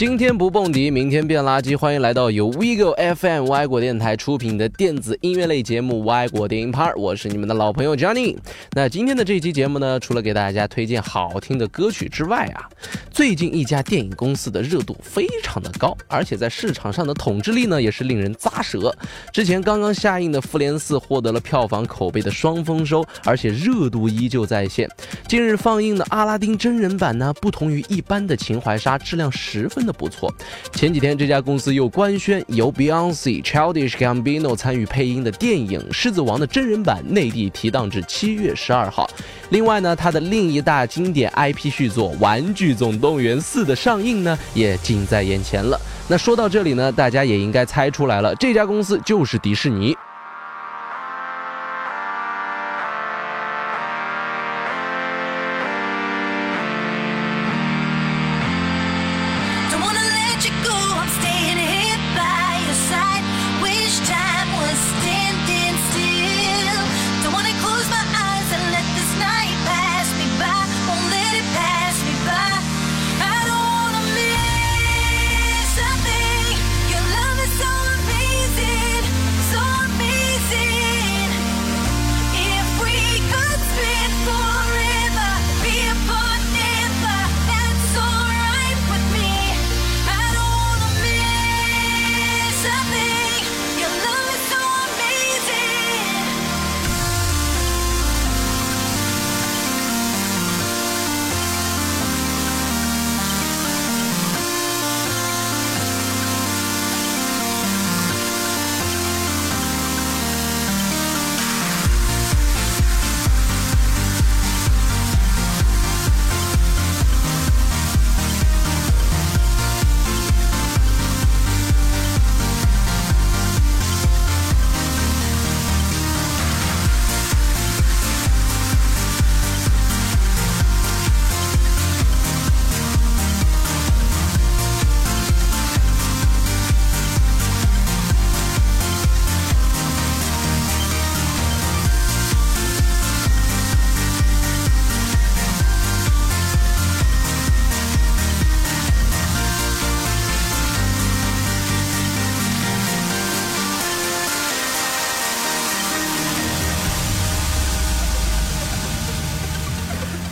今天不蹦迪，明天变垃圾。欢迎来到由 WeGo FM 歪果电台出品的电子音乐类节目《歪果电影趴》，我是你们的老朋友 Johnny。那今天的这期节目呢，除了给大家推荐好听的歌曲之外啊，最近一家电影公司的热度非常的高，而且在市场上的统治力呢，也是令人咂舌。之前刚刚下映的《复联四》获得了票房口碑的双丰收，而且热度依旧在线。近日放映的《阿拉丁》真人版呢，不同于一般的情怀杀，质量十分的。不错，前几天这家公司又官宣由 Beyonce、Childish Gambino 参与配音的电影《狮子王》的真人版内地提档至七月十二号。另外呢，它的另一大经典 IP 续作《玩具总动员四》的上映呢，也近在眼前了。那说到这里呢，大家也应该猜出来了，这家公司就是迪士尼。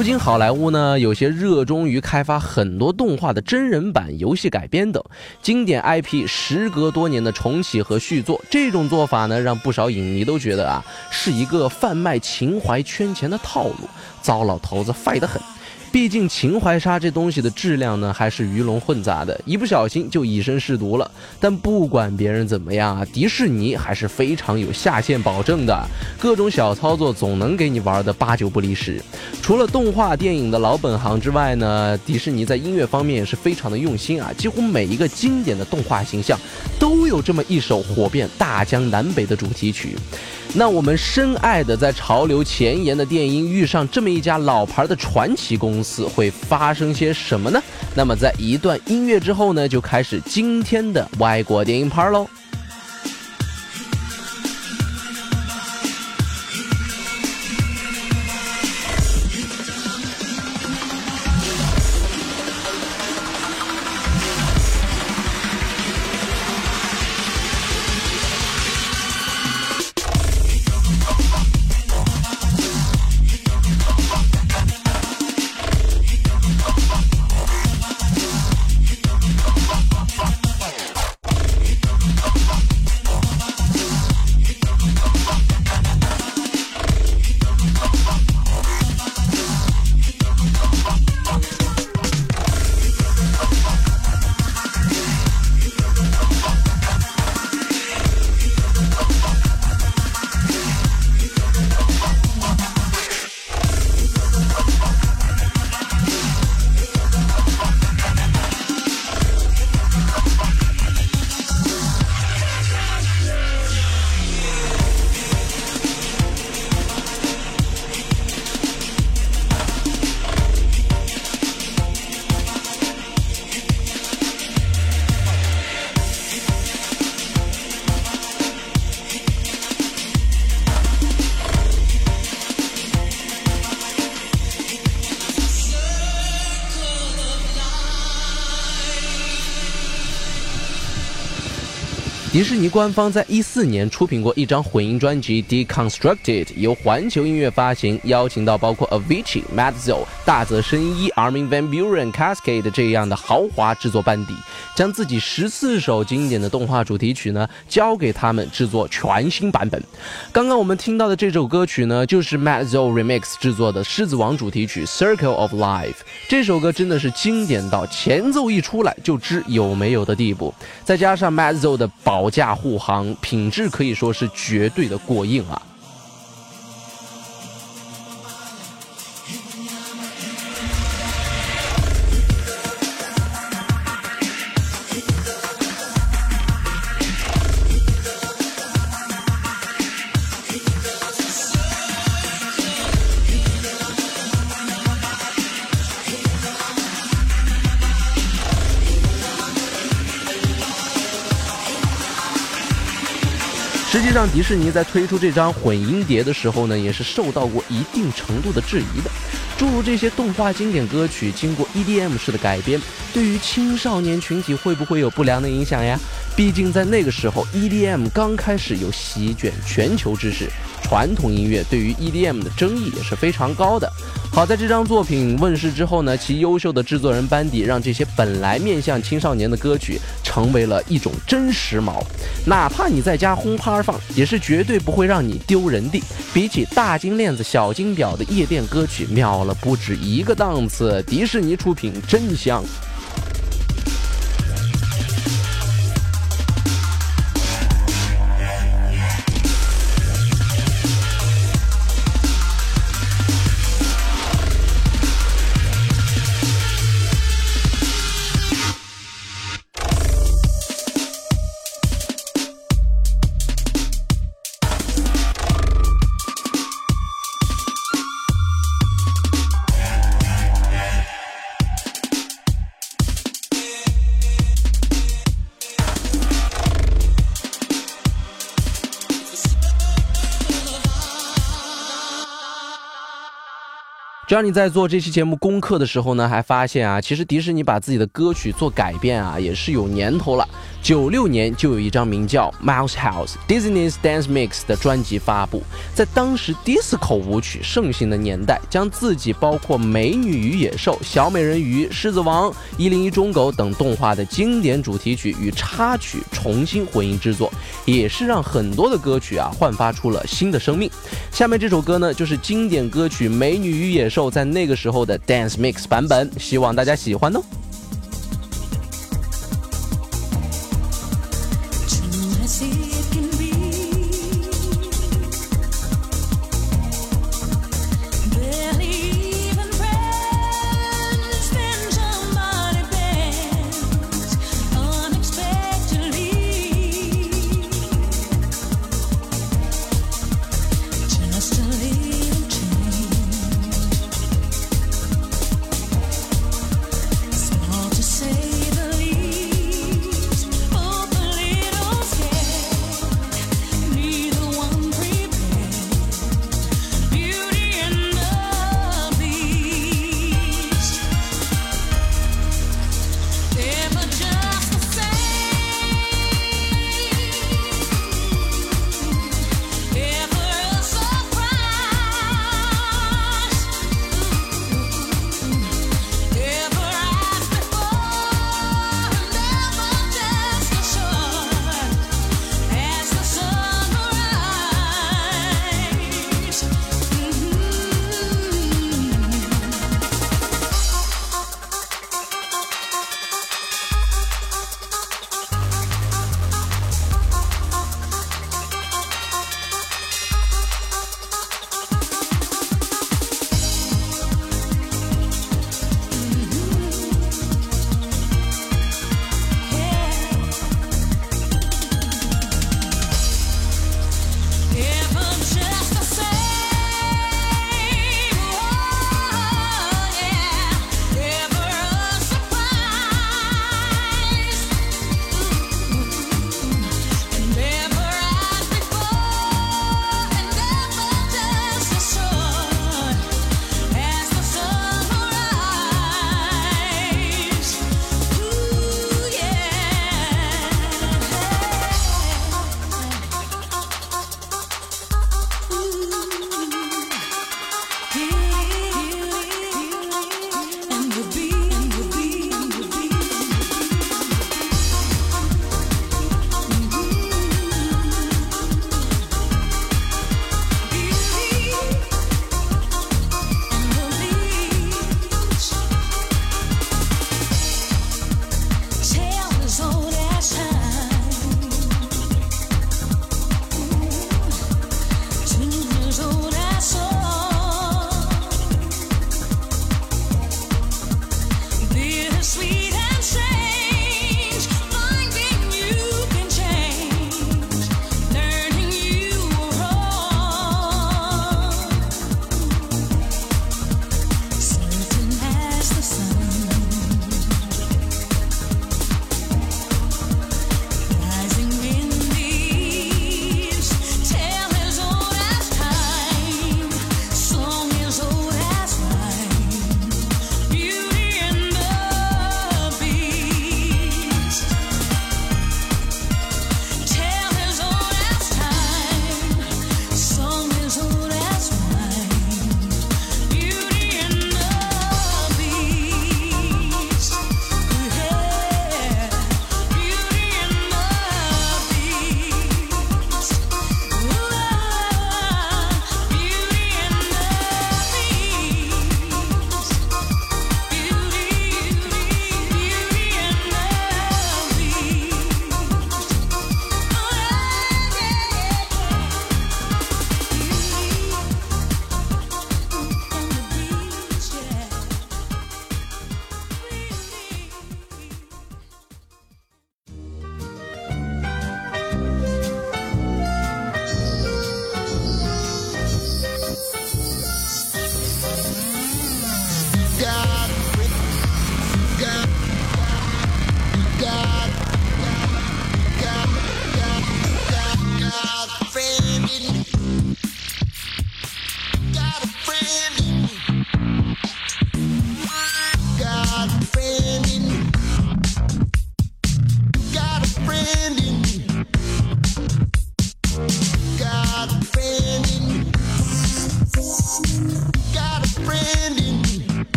如今好莱坞呢，有些热衷于开发很多动画的真人版、游戏改编等经典 IP，时隔多年的重启和续作，这种做法呢，让不少影迷都觉得啊，是一个贩卖情怀圈钱的套路，糟老头子坏得很。毕竟情怀杀这东西的质量呢，还是鱼龙混杂的，一不小心就以身试毒了。但不管别人怎么样啊，迪士尼还是非常有下线保证的，各种小操作总能给你玩的八九不离十。除了动画电影的老本行之外呢，迪士尼在音乐方面也是非常的用心啊，几乎每一个经典的动画形象都有这么一首火遍大江南北的主题曲。那我们深爱的在潮流前沿的电音遇上这么一家老牌的传奇公司，会发生些什么呢？那么在一段音乐之后呢，就开始今天的外国电音趴喽。迪士尼官方在一四年出品过一张混音专辑《Deconstructed》，由环球音乐发行，邀请到包括 Avicii、m a d z o、大泽伸一、Armin van Buren、Cascade 这样的豪华制作班底，将自己十四首经典的动画主题曲呢交给他们制作全新版本。刚刚我们听到的这首歌曲呢，就是 m a d z o Remix 制作的《狮子王》主题曲《Circle of Life》。这首歌真的是经典到前奏一出来就知有没有的地步，再加上 m a d z o 的宝。保驾护航，品质可以说是绝对的过硬啊。上，迪士尼在推出这张混音碟的时候呢，也是受到过一定程度的质疑的。诸如这些动画经典歌曲经过 EDM 式的改编，对于青少年群体会不会有不良的影响呀？毕竟在那个时候，EDM 刚开始有席卷全球之势，传统音乐对于 EDM 的争议也是非常高的。好在这张作品问世之后呢，其优秀的制作人班底让这些本来面向青少年的歌曲成为了一种真时髦，哪怕你在家轰趴放，也是绝对不会让你丢人的。比起大金链子、小金表的夜店歌曲，秒了不止一个档次。迪士尼出品真香。只要你在做这期节目功课的时候呢，还发现啊，其实迪士尼把自己的歌曲做改变啊，也是有年头了。九六年就有一张名叫《Mouse House Disney's Dance Mix》的专辑发布，在当时 disco 舞曲盛行的年代，将自己包括《美女与野兽》《小美人鱼》《狮子王》《一零一忠狗》等动画的经典主题曲与插曲重新混音制作，也是让很多的歌曲啊焕发出了新的生命。下面这首歌呢，就是经典歌曲《美女与野兽》在那个时候的 dance mix 版本希望大家喜欢呢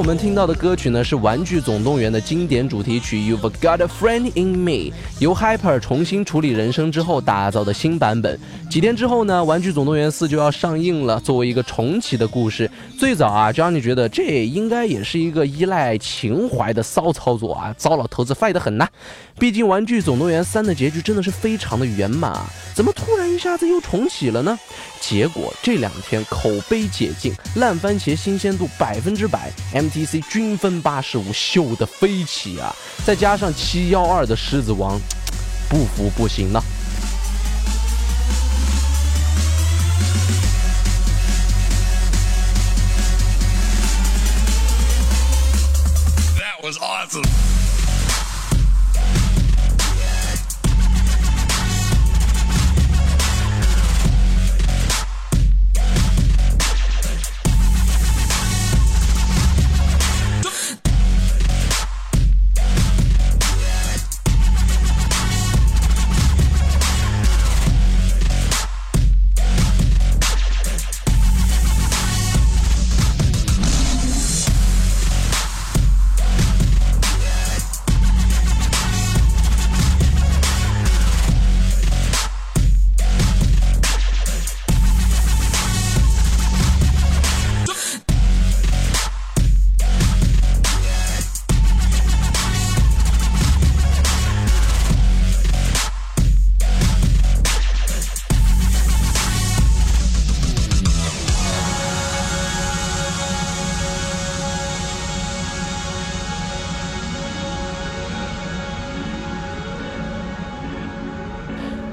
我们听到的歌曲呢，是《玩具总动员》的经典主题曲《You've Got a Friend in Me》，由 Hyper 重新处理人声之后打造的新版本。几天之后呢，《玩具总动员4》就要上映了。作为一个重启的故事，最早啊，Johnny 觉得这应该也是一个依赖情怀的骚操作啊，糟老头子坏得很呐。毕竟《玩具总动员3》的结局真的是非常的圆满啊，怎么突然下子又重启了呢？结果这两天口碑解禁，烂番茄新鲜度百分之百，MTC 均分八十五，秀得飞起啊！再加上七幺二的狮子王，不服不行呢。That was awesome. “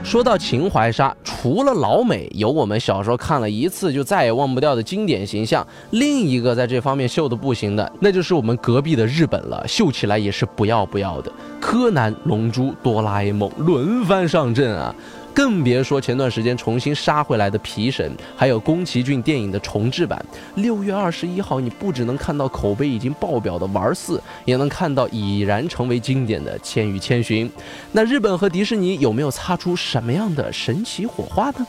说到情怀杀，除了老美有我们小时候看了一次就再也忘不掉的经典形象，另一个在这方面秀的不行的，那就是我们隔壁的日本了，秀起来也是不要不要的。柯南、龙珠、哆啦 A 梦轮番上阵啊！更别说前段时间重新杀回来的皮神，还有宫崎骏电影的重制版。六月二十一号，你不只能看到口碑已经爆表的玩四，也能看到已然成为经典的《千与千寻》。那日本和迪士尼有没有擦出什么样的神奇火花呢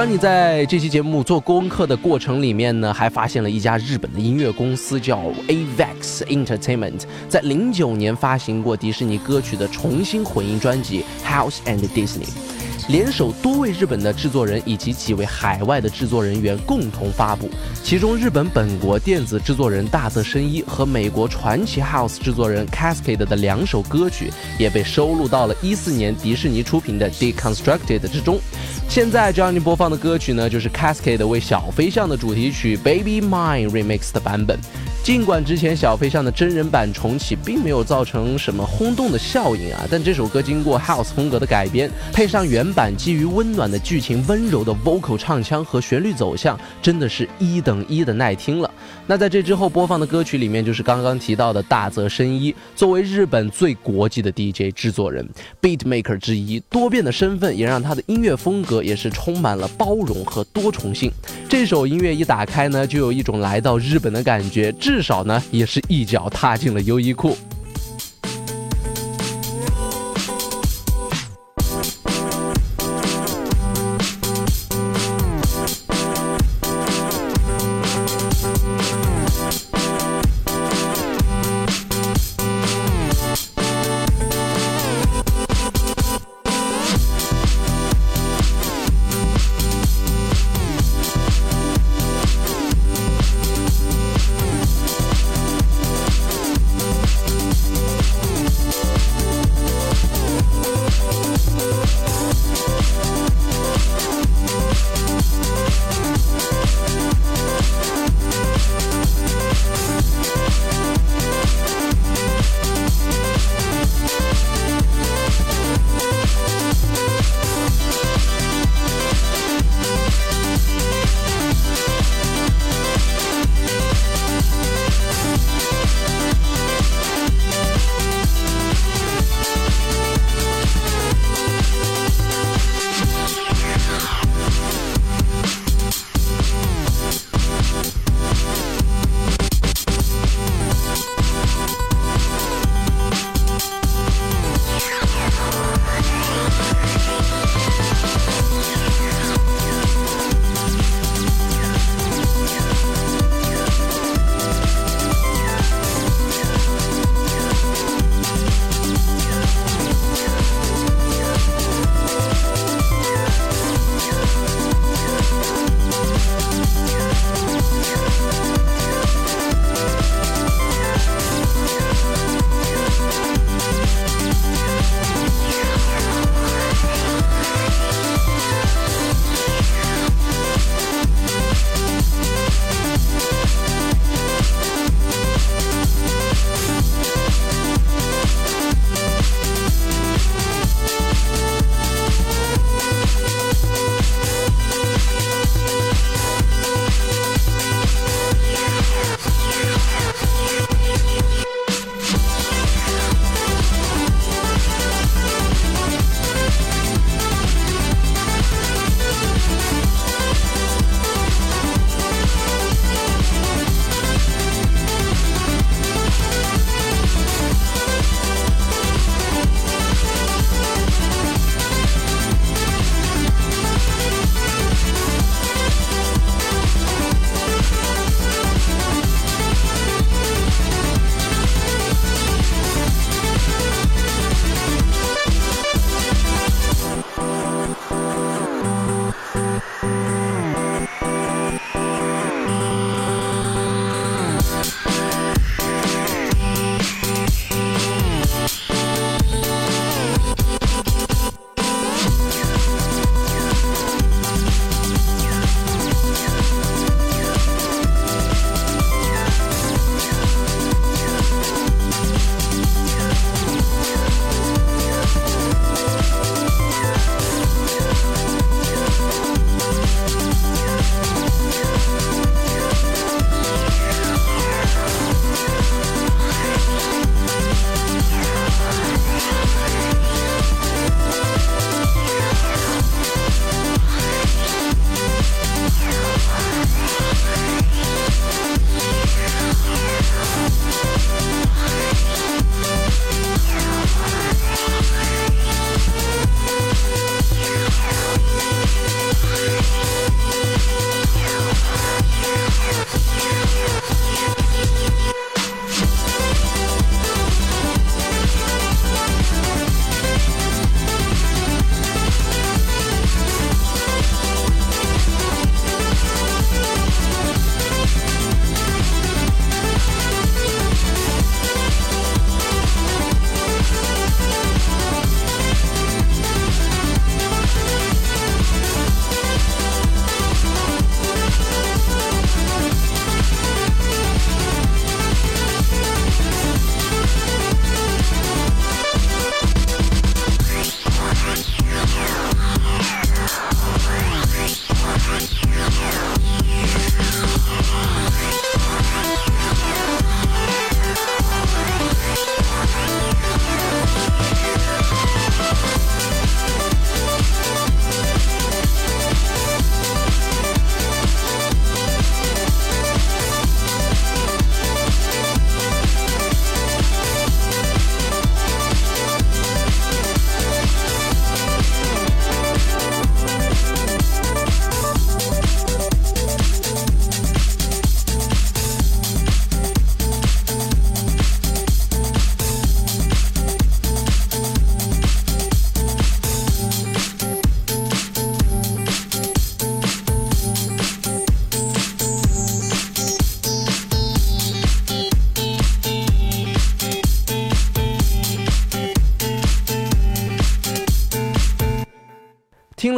当你在这期节目做功课的过程里面呢，还发现了一家日本的音乐公司叫 Avex Entertainment，在零九年发行过迪士尼歌曲的重新混音专辑《House and Disney》。联手多位日本的制作人以及几位海外的制作人员共同发布。其中，日本本国电子制作人大泽伸一和美国传奇 House 制作人 Cascade 的两首歌曲也被收录到了一四年迪士尼出品的 Deconstructed 之中。现在将要你播放的歌曲呢，就是 Cascade 为小飞象的主题曲 Baby Mine Remix 的版本。尽管之前小飞象的真人版重启并没有造成什么轰动的效应啊，但这首歌经过 House 风格的改编，配上原版基于温暖的剧情、温柔的 vocal 唱腔和旋律走向，真的是一等一的耐听了。那在这之后播放的歌曲里面，就是刚刚提到的大泽伸一，作为日本最国际的 DJ 制作人、beat maker 之一，多变的身份也让他的音乐风格也是充满了包容和多重性。这首音乐一打开呢，就有一种来到日本的感觉。至至少呢，也是一脚踏进了优衣库。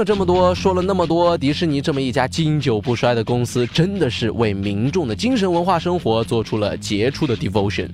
这么多，说了那么多，迪士尼这么一家经久不衰的公司，真的是为民众的精神文化生活做出了杰出的 devotion。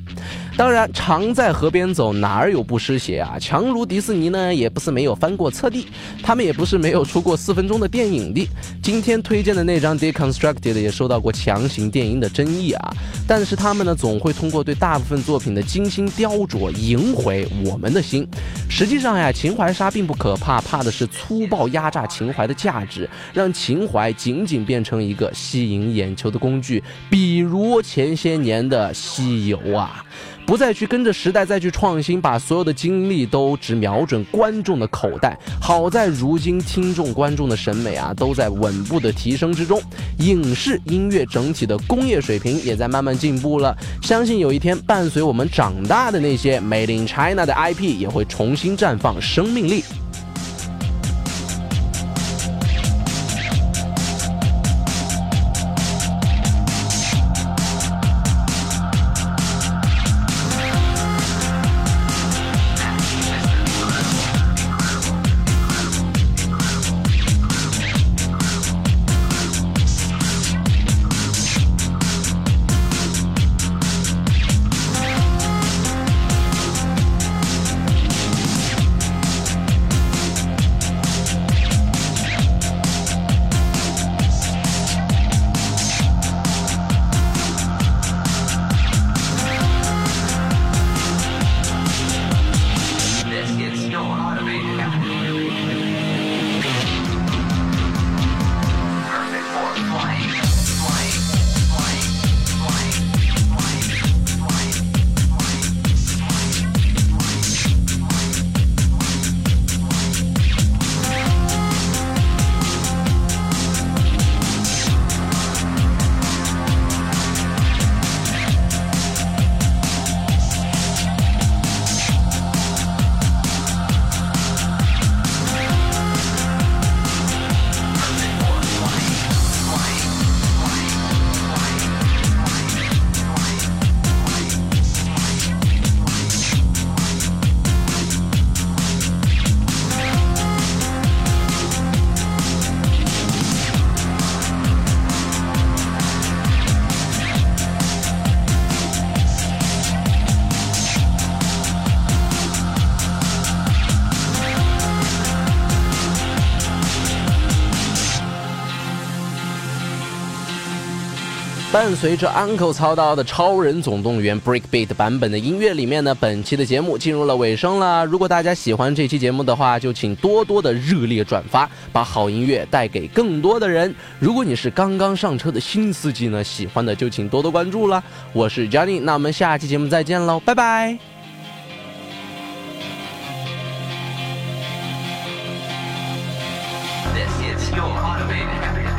当然，常在河边走，哪儿有不湿鞋啊？强如迪士尼呢，也不是没有翻过侧地，他们也不是没有出过四分钟的电影的。今天推荐的那张 Deconstructed 也受到过强行电音的争议啊，但是他们呢，总会通过对大部分作品的精心雕琢，赢回我们的心。实际上呀，情怀杀并不可怕，怕的是粗暴压榨情怀的价值，让情怀仅仅变成一个吸引眼球的工具，比如前些年的西游啊。不再去跟着时代再去创新，把所有的精力都只瞄准观众的口袋。好在如今听众观众的审美啊都在稳步的提升之中，影视音乐整体的工业水平也在慢慢进步了。相信有一天伴随我们长大的那些 Made in China 的 IP 也会重新绽放生命力。伴随着 Uncle 操刀的《超人总动员》Breakbeat 版本的音乐里面呢，本期的节目进入了尾声了。如果大家喜欢这期节目的话，就请多多的热烈转发，把好音乐带给更多的人。如果你是刚刚上车的新司机呢，喜欢的就请多多关注了。我是 Johnny，那我们下期节目再见喽，拜拜。This is your automated